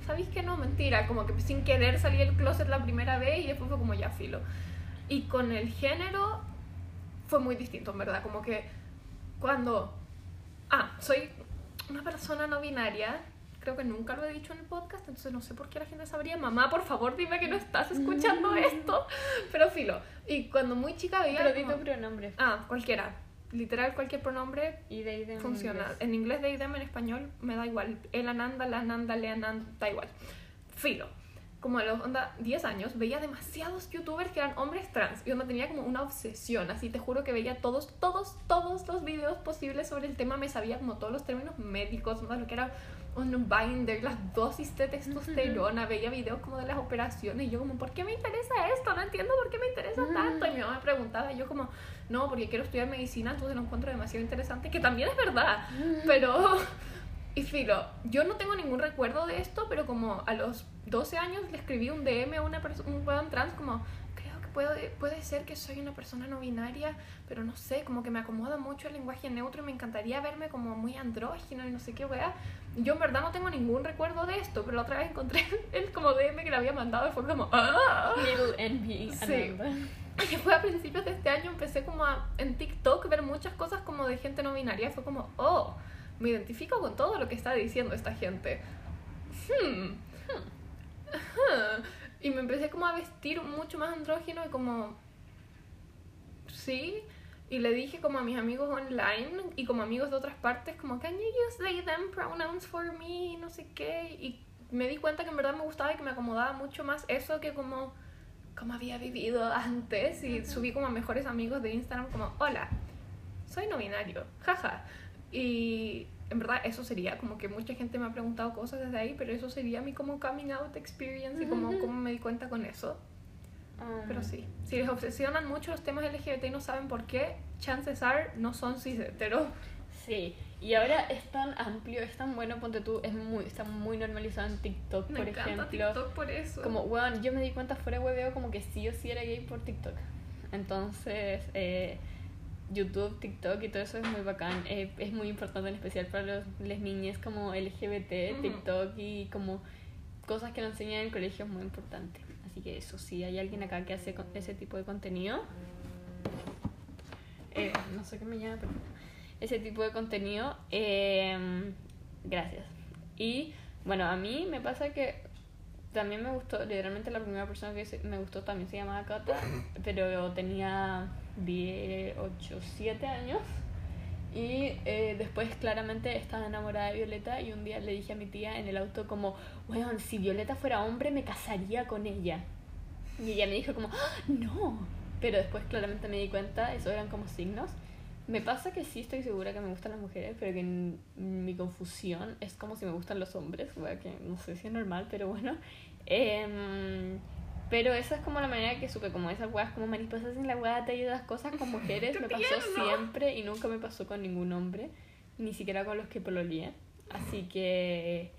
¿sabéis que no? Mentira, como que sin querer salí del closet la primera vez y después fue como ya filo. Y con el género fue muy distinto, en verdad, como que cuando... Ah, soy una persona no binaria, creo que nunca lo he dicho en el podcast, entonces no sé por qué la gente sabría. Mamá, por favor, dime que no estás escuchando esto. [laughs] Pero filo, y cuando muy chica veía... Pero di como- tu pronombre. Ah, cualquiera. Literal, cualquier pronombre Y de de funciona. En inglés de idem, en español me da igual. El ananda, la ananda, le ananda, da igual. Filo. Como a los onda, 10 años, veía demasiados youtubers que eran hombres trans. Y onda tenía como una obsesión. Así te juro que veía todos, todos, todos los videos posibles sobre el tema. Me sabía como todos los términos médicos, ¿no? lo que era un binder, las dosis de testosterona. Veía videos como de las operaciones. Y yo, como, ¿por qué me interesa esto? No entiendo por qué me interesa tanto. Y mi mamá me preguntaba. Y yo, como, no, porque quiero estudiar medicina. Entonces lo encuentro demasiado interesante. Que también es verdad. Pero. Y filo, yo no tengo ningún recuerdo de esto, pero como a los 12 años le escribí un DM a una un weón trans como, creo que puede, puede ser que soy una persona no binaria, pero no sé, como que me acomoda mucho el lenguaje neutro y me encantaría verme como muy andrógino y no sé qué weá. Yo en verdad no tengo ningún recuerdo de esto, pero la otra vez encontré [laughs] el como DM que le había mandado y fue como, ¡ah! Little envy, Sí. Y fue a principios de este año, empecé como a, en TikTok ver muchas cosas como de gente no binaria. Fue como, oh, me identifico con todo lo que está diciendo esta gente. Hmm. Y me empecé como a vestir mucho más andrógino y como... Sí. Y le dije como a mis amigos online y como amigos de otras partes como, can you use they, them pronouns for me? No sé qué. Y me di cuenta que en verdad me gustaba y que me acomodaba mucho más eso que como, como había vivido antes. Y subí como a mejores amigos de Instagram como, hola, soy no binario, jaja. Y en verdad eso sería como que mucha gente me ha preguntado cosas desde ahí, pero eso sería mi como coming out experience y como cómo me di cuenta con eso. Pero sí, si les obsesionan mucho los temas LGBT y no saben por qué, chances are no son cis hetero. Sí, y ahora es tan amplio, es tan bueno, ponte tú, es muy, está muy normalizado en TikTok, Me por encanta ejemplo. TikTok por eso. Como, weón, yo me di cuenta fuera de hueveo como que sí o sí era gay por TikTok. Entonces, eh, YouTube, TikTok y todo eso es muy bacán. Eh, es muy importante en especial para los, las niñas como LGBT. TikTok y como cosas que nos enseñan en el colegio es muy importante. Así que eso, si hay alguien acá que hace ese tipo de contenido, eh, no sé qué me llama, pero ese tipo de contenido, eh, gracias. Y bueno, a mí me pasa que también me gustó, literalmente la primera persona que me gustó también se llamaba Cata, pero tenía 10, 8, 7 años. Y eh, después claramente estaba enamorada de Violeta y un día le dije a mi tía en el auto como, weón, si Violeta fuera hombre me casaría con ella. Y ella me dijo como, "Ah, no. Pero después claramente me di cuenta, eso eran como signos. Me pasa que sí estoy segura que me gustan las mujeres, pero que en mi confusión es como si me gustan los hombres, wea, que no sé si es normal, pero bueno. Em, pero esa es como la manera que supe, como esas weas como mariposas en la wea te ayudas cosas con mujeres, [laughs] ¡Qué me pasó siempre y nunca me pasó con ningún hombre, ni siquiera con los que pololeé. Así que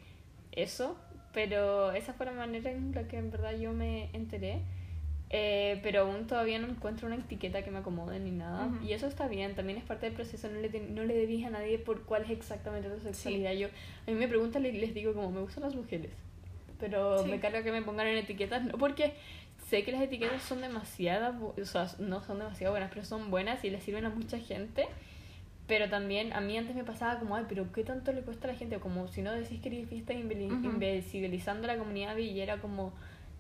eso, pero esa fue la manera en la que en verdad yo me enteré. Eh, pero aún todavía no encuentro una etiqueta que me acomode ni nada. Y eso está bien, también es parte del proceso. No le, no le debís a nadie por cuál es exactamente tu sexualidad. Yo, a mí me preguntan y les digo como, me gustan las mujeres. Pero Sí. me carga que me pongan en etiquetas, no porque sé que las etiquetas son demasiadas, o sea, no son demasiado buenas, pero son buenas y les sirven a mucha gente. Pero también a mí antes me pasaba como, ay, pero ¿qué tanto le cuesta a la gente? Como si no decís que eres fiesta invisibilizando a la comunidad villera como,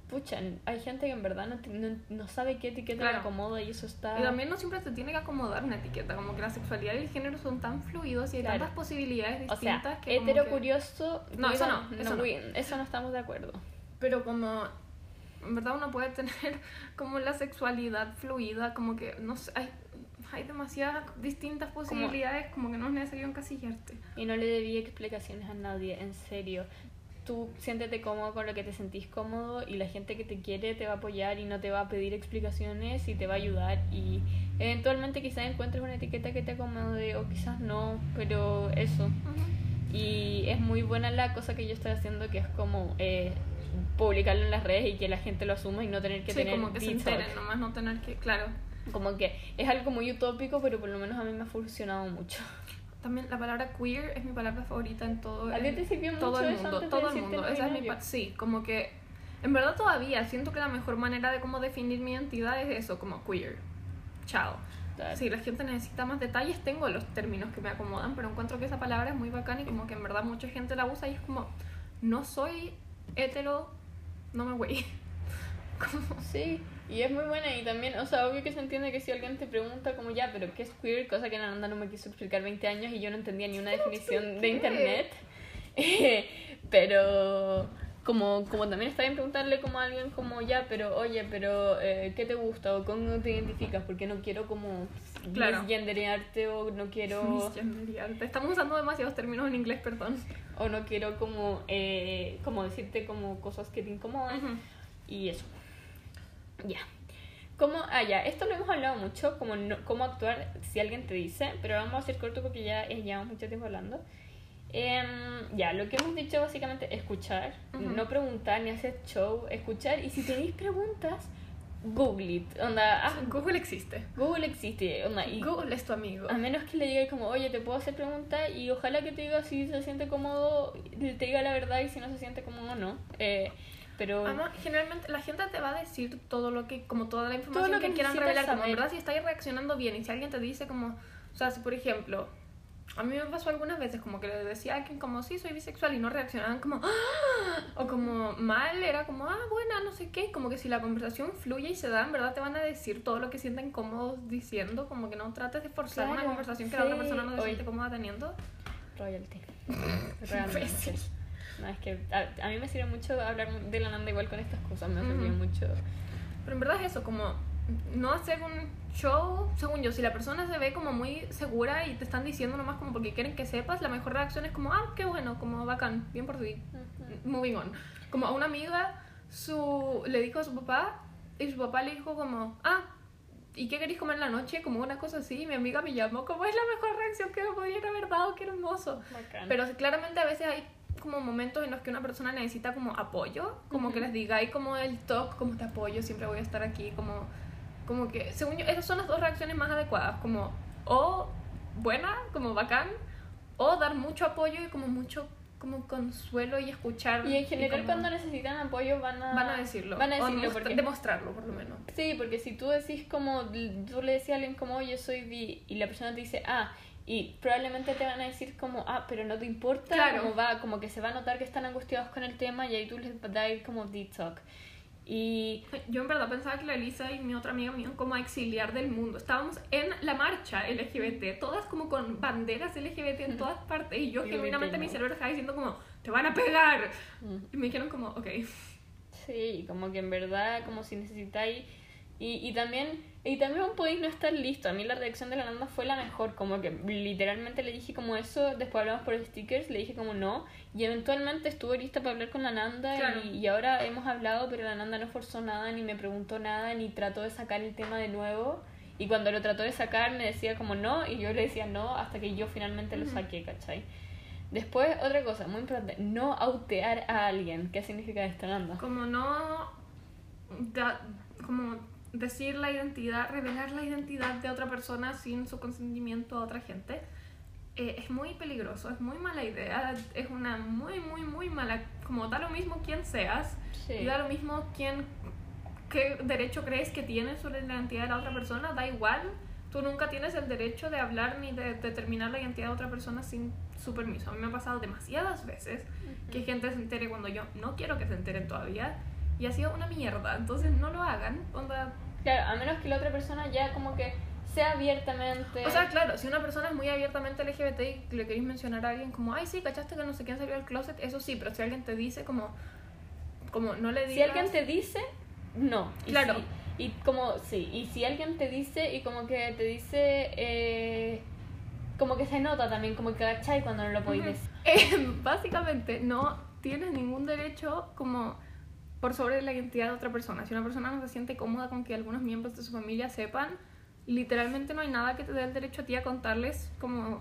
pucha, hay gente que en verdad no, no, no sabe qué etiqueta le Claro. acomoda y eso está... Y también no siempre te tiene que acomodar una etiqueta, como que la sexualidad y el género son tan fluidos y hay Claro. tantas posibilidades O distintas sea, que como hetero que- curioso... No, eso no, eso no. eso no estamos de acuerdo. Pero como, en verdad uno puede tener [laughs] como la sexualidad fluida, como que, no sé, hay, hay demasiadas distintas posibilidades, como, que no es necesario encasillarte. Y no le debí explicaciones a nadie, en serio. Tú siéntete cómodo con lo que te sentís cómodo y la gente que te quiere te va a apoyar y no te va a pedir explicaciones y te va a ayudar y eventualmente quizás encuentres una etiqueta que te acomode o quizás no, pero eso. Y es muy buena la cosa que yo estoy haciendo que es como eh, publicarlo en las redes y que la gente lo asuma y no tener que sí, tener como que se enteren, nomás no tener que, claro. Como que es algo muy utópico, pero por lo menos a mí me ha funcionado mucho. También la palabra queer es mi palabra favorita en todo, ¿A ti en te sirvió mucho todo el eso mundo, de todo el mundo. Esa es mi sí, como que en verdad todavía siento que la mejor manera de cómo definir mi identidad es eso, como queer. Chao. Si la gente necesita más detalles, tengo los términos que me acomodan, pero encuentro que esa palabra es muy bacana y como que en verdad mucha gente la usa y es como, no soy hetero, no me voy. [laughs] Sí, y es muy buena y también, o sea, obvio que se entiende que si alguien te pregunta como ya, pero ¿qué es queer? Cosa que Nanda no me quiso explicar 20 años y yo no entendía ni una definición de internet. [laughs] pero como, como también está bien preguntarle como a alguien como ya, pero oye, pero eh, ¿qué te gusta o cómo te identificas? Porque no quiero como Claro. misgenderearte o no quiero Misgenderearte. Estamos usando demasiados términos en inglés, perdón. o no quiero como eh, como decirte como cosas que te incomodan Ujú. y eso. Ya. Como, ah, ya, esto lo hemos hablado mucho, como no- cómo actuar si alguien te dice, pero vamos a hacer corto porque ya eh, llevamos mucho tiempo hablando. Em, ya, lo que hemos dicho básicamente escuchar, Ujú. no preguntar ni hacer show, escuchar y si tenéis preguntas, Google it. Onda, ah, Google existe. Google existe, onda, y Google es tu amigo. a menos que le diga como, oye, te puedo hacer preguntas y ojalá que te diga si se siente cómodo, te diga la verdad y si no se siente cómodo no. Eh, pero Además, generalmente la gente te va a decir todo lo que, como toda la información lo que que, quieran revelar, como en saber. verdad si estáis reaccionando bien y si alguien te dice como, o sea, si por ejemplo, a mí me pasó algunas veces como que le decía a alguien como, sí, soy bisexual y no reaccionaban como, "Ah", o como mal, era como, ah, buena, no sé qué, como que si la conversación fluye y se da, en verdad te van a decir todo lo que sienten cómodos diciendo, como que no trates de forzar una Claro, conversación que la otra persona no se siente cómoda teniendo. royalty. [laughs] Realmente. No, es que a, a mí me sirve mucho hablar de la Nanda igual con estas cosas, me ha servido mucho. Pero en verdad es eso, como no hacer un show, según yo, si la persona se ve como muy segura y te están diciendo nomás como porque quieren que sepas, la mejor reacción es como, ah, qué bueno, como bacán, bien por ti, moving on. Como a una amiga su, le dijo a su papá y su papá le dijo como, ah, ¿y qué queréis comer en la noche? Como una cosa así, y mi amiga me llamó como es la mejor reacción que me podría haber dado, qué hermoso. Bacán. Pero claramente a veces hay como momentos en los que una persona necesita como apoyo, como que les digáis como el talk, como te apoyo, siempre voy a estar aquí, como, como que, según yo, esas son las dos reacciones más adecuadas, como o buena, como bacán, o dar mucho apoyo y como mucho como consuelo y escuchar. y en general como- cuando necesitan apoyo van a, van a decirlo, Van a o decirlo porque... demostrarlo por lo menos. Sí, porque si tú decís como, tú le decías a alguien como, oye, soy bi, y la persona te dice, ah, y probablemente te van a decir como, ah, pero no te importa, Claro. como va, como que se va a notar que están angustiados con el tema y ahí tú les das como deep talk. Y Yo en verdad pensaba que la Elisa y mi otra amiga me iban como a exiliar del mundo. Estábamos en la marcha LGBT, todas como con banderas LGBT en todas partes. Y yo Y genuinamente mi cerebro estaba diciendo como, te van a pegar. Y me dijeron como, ok. Sí, como que en verdad, como si necesitáis. Y, y también y también podéis no estar listo. A mí la reacción de la Nanda fue la mejor. Como que literalmente le dije como eso. Después hablamos por stickers. Le dije como no. Y eventualmente estuve lista para hablar con la Nanda. Claro. Y, y ahora hemos hablado, pero la Nanda no forzó nada, ni me preguntó nada, ni trató de sacar el tema de nuevo. Y cuando lo trató de sacar, me decía como no. Y yo le decía no hasta que yo finalmente lo saqué, ¿cachai? Después, otra cosa muy importante: no autear a alguien. ¿Qué significa esto, Nanda? Como no, da- como decir la identidad, revelar la identidad de otra persona sin su consentimiento a otra gente. eh, es muy peligroso, es muy mala idea, es una muy, muy, muy mala, como da lo mismo quién seas, Sí. Y da lo mismo quién, qué derecho crees que tienes sobre la identidad de la otra persona, da igual. Tú nunca tienes el derecho de hablar ni de determinar la identidad de otra persona sin su permiso. A mí me ha pasado demasiadas veces que gente se entere cuando yo no quiero que se enteren todavía. Y ha sido una mierda. Entonces no lo hagan. Onda... Claro, a menos que la otra persona ya como que sea abiertamente... O sea, claro, si una persona es muy abiertamente LGBT y le queréis mencionar a alguien como, ay, sí, cachaste que no sé quién salió del closet, eso sí, pero si alguien te dice como, como no le digas... si alguien te dice, no. Y Claro. si- y como, sí, y si alguien te dice y como que te dice... eh, como que se nota también, como que cachai cuando no lo podéis decir. [laughs] Eh, básicamente, no tienes ningún derecho como por sobre la identidad de otra persona. Si una persona no se siente cómoda con que algunos miembros de su familia sepan, literalmente no hay nada que te dé el derecho a ti a contarles como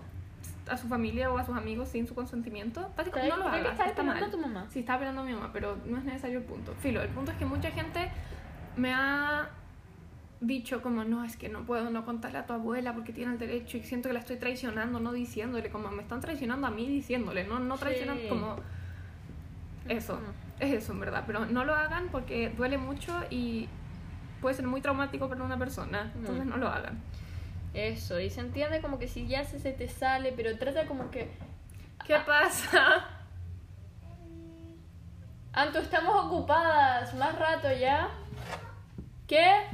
a su familia o a sus amigos sin su consentimiento. Básicamente, no lo hagas, está esperando mal. a tu mamá. Sí, estaba esperando a mi mamá, pero no es necesario el punto. Filo, el punto es que mucha gente me ha dicho como, no, es que no puedo no contarle a tu abuela porque tiene el derecho y siento que la estoy traicionando, no diciéndole, como me están traicionando a mí diciéndole, no, no traicionando Sí. como... Eso, es eso en verdad, pero no lo hagan porque duele mucho y puede ser muy traumático para una persona, entonces no lo hagan. Eso, y se entiende como que si ya se, se te sale, pero trata como que... ¿Qué pasa? Anto, estamos ocupadas, más rato ya. ¿Qué?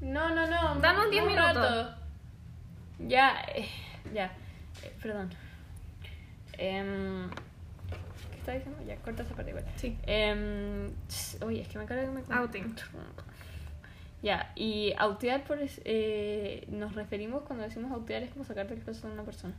No, no, no. Danos 10 más minutos. rato. Ya, eh, ya. Eh, perdón. Em, ¿Qué estaba diciendo? Ya, corta esa parte igual. Sí. Em, oye, es que me carga que me... Outing. Ya, y autear por es- eh, nos referimos cuando decimos autear es como sacarte el closet de una persona.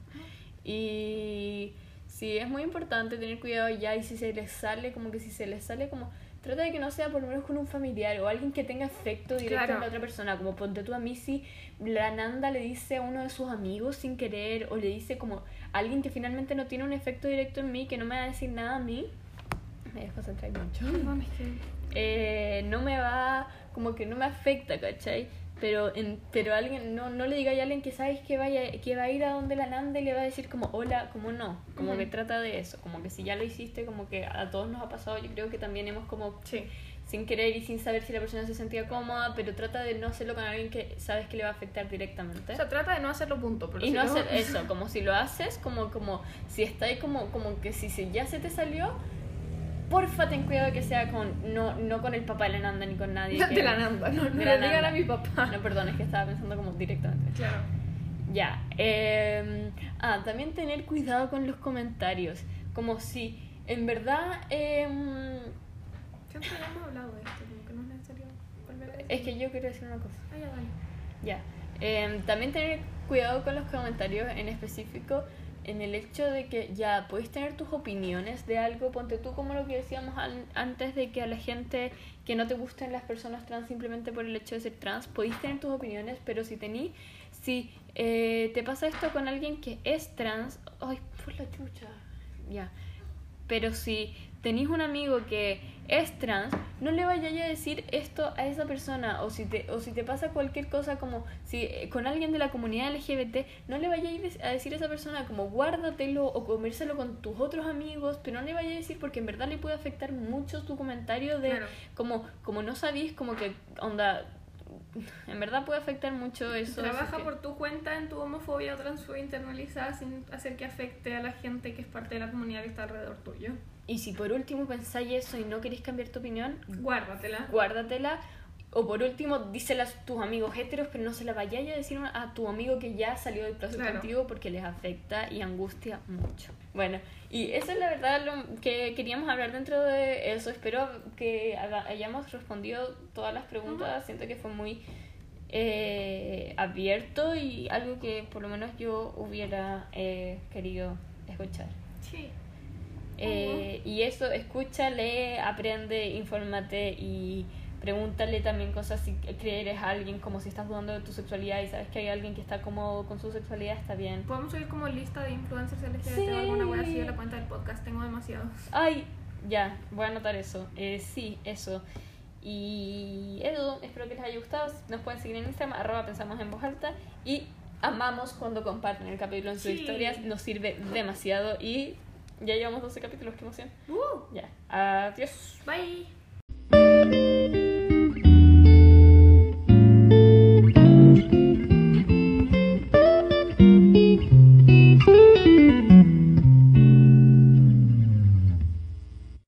Y sí, es muy importante tener cuidado ya y si se les sale, como que si se les sale como... Trata de que no sea por lo menos con un familiar o alguien que tenga efecto directo Claro. en la otra persona. Como ponte tú a mí si la Nanda le dice a uno de sus amigos sin querer o le dice como a alguien que finalmente no tiene un efecto directo en mí, que no me va a decir nada a mí. Me dejo centrar mucho eh, no me va, como que no me afecta, ¿cachai? Pero, en, pero alguien, no, no le diga a alguien que sabes que, vaya, que va a ir a donde la Nanda y le va a decir como hola, como no, como Ujú. que trata de eso, como que si ya lo hiciste, como que a todos nos ha pasado, yo creo que también hemos como Sí. Sin querer y sin saber si la persona se sentía cómoda, pero trata de no hacerlo con alguien que sabes que le va a afectar directamente. O sea, trata de no hacerlo punto. Pero y si no lo- hacer [laughs] eso, como si lo haces, como, como si está ahí como, como que si se, ya se te salió, porfa ten cuidado que sea con, no, no con el papá de la Nanda ni con nadie. [laughs] De que- la Nanda, no, no de le digan a mi papá. No, perdón, es que estaba pensando como directamente. Claro. Ya. eh, ah, también tener cuidado con los comentarios. Como si en verdad... eh, Siempre hemos hablado de esto, como que no es necesario volver a decir. es que yo quiero decir una cosa. Ah, ya. Ya. Eh, también tener cuidado con los comentarios en específico en el hecho de que ya puedes tener tus opiniones de algo, ponte tú como lo que decíamos al- antes de que a la gente que no te gusten las personas trans simplemente por el hecho de ser trans, podéis tener tus opiniones, pero si tení, si eh, te pasa esto con alguien que es trans, ay, por la chucha, ya, pero si tenéis un amigo que es trans, no le vayáis a decir esto a esa persona. O si te, o si te pasa cualquier cosa como si eh, con alguien de la comunidad LGBT, no le vayáis a decir a esa persona como guárdatelo o comérselo con tus otros amigos, pero no le vayáis a decir porque en verdad le puede afectar mucho tu comentario de Claro. como, como no sabéis, como que onda. En verdad puede afectar mucho eso. Trabaja que- por tu cuenta en tu homofobia o transfobia internalizada sin hacer que afecte a la gente que es parte de la comunidad que está alrededor tuyo. Y si por último pensáis eso y no queréis cambiar tu opinión, Guárdatela. guárdatela. O por último, dísela a tus amigos heteros, pero no se la vayáis a decir a tu amigo que ya salió del closet Claro. contigo porque les afecta y angustia mucho. Bueno, y eso es la verdad lo que queríamos hablar dentro de eso. Espero que hayamos respondido todas las preguntas. Siento que fue muy eh, abierto y algo que por lo menos yo hubiera eh, querido escuchar. Sí. Eh, y eso, escucha, lee, aprende, infórmate y pregúntale también cosas si crees a alguien, como si estás dudando de tu sexualidad y sabes que hay alguien que está cómodo con su sexualidad, está bien. Podemos subir como lista de influencers LGBT Sí. o alguna wea así de la cuenta del podcast. Tengo demasiados. Ay, ya, voy a anotar eso. Eh, sí, eso. Y eso, espero que les haya gustado. Nos pueden seguir en Instagram, arroba pensamos en voz alta. Y amamos cuando comparten el capítulo en sus Sí. historias. Nos sirve demasiado. Y ya llevamos 12 capítulos, qué emoción. Uh, Ya, adiós. bye.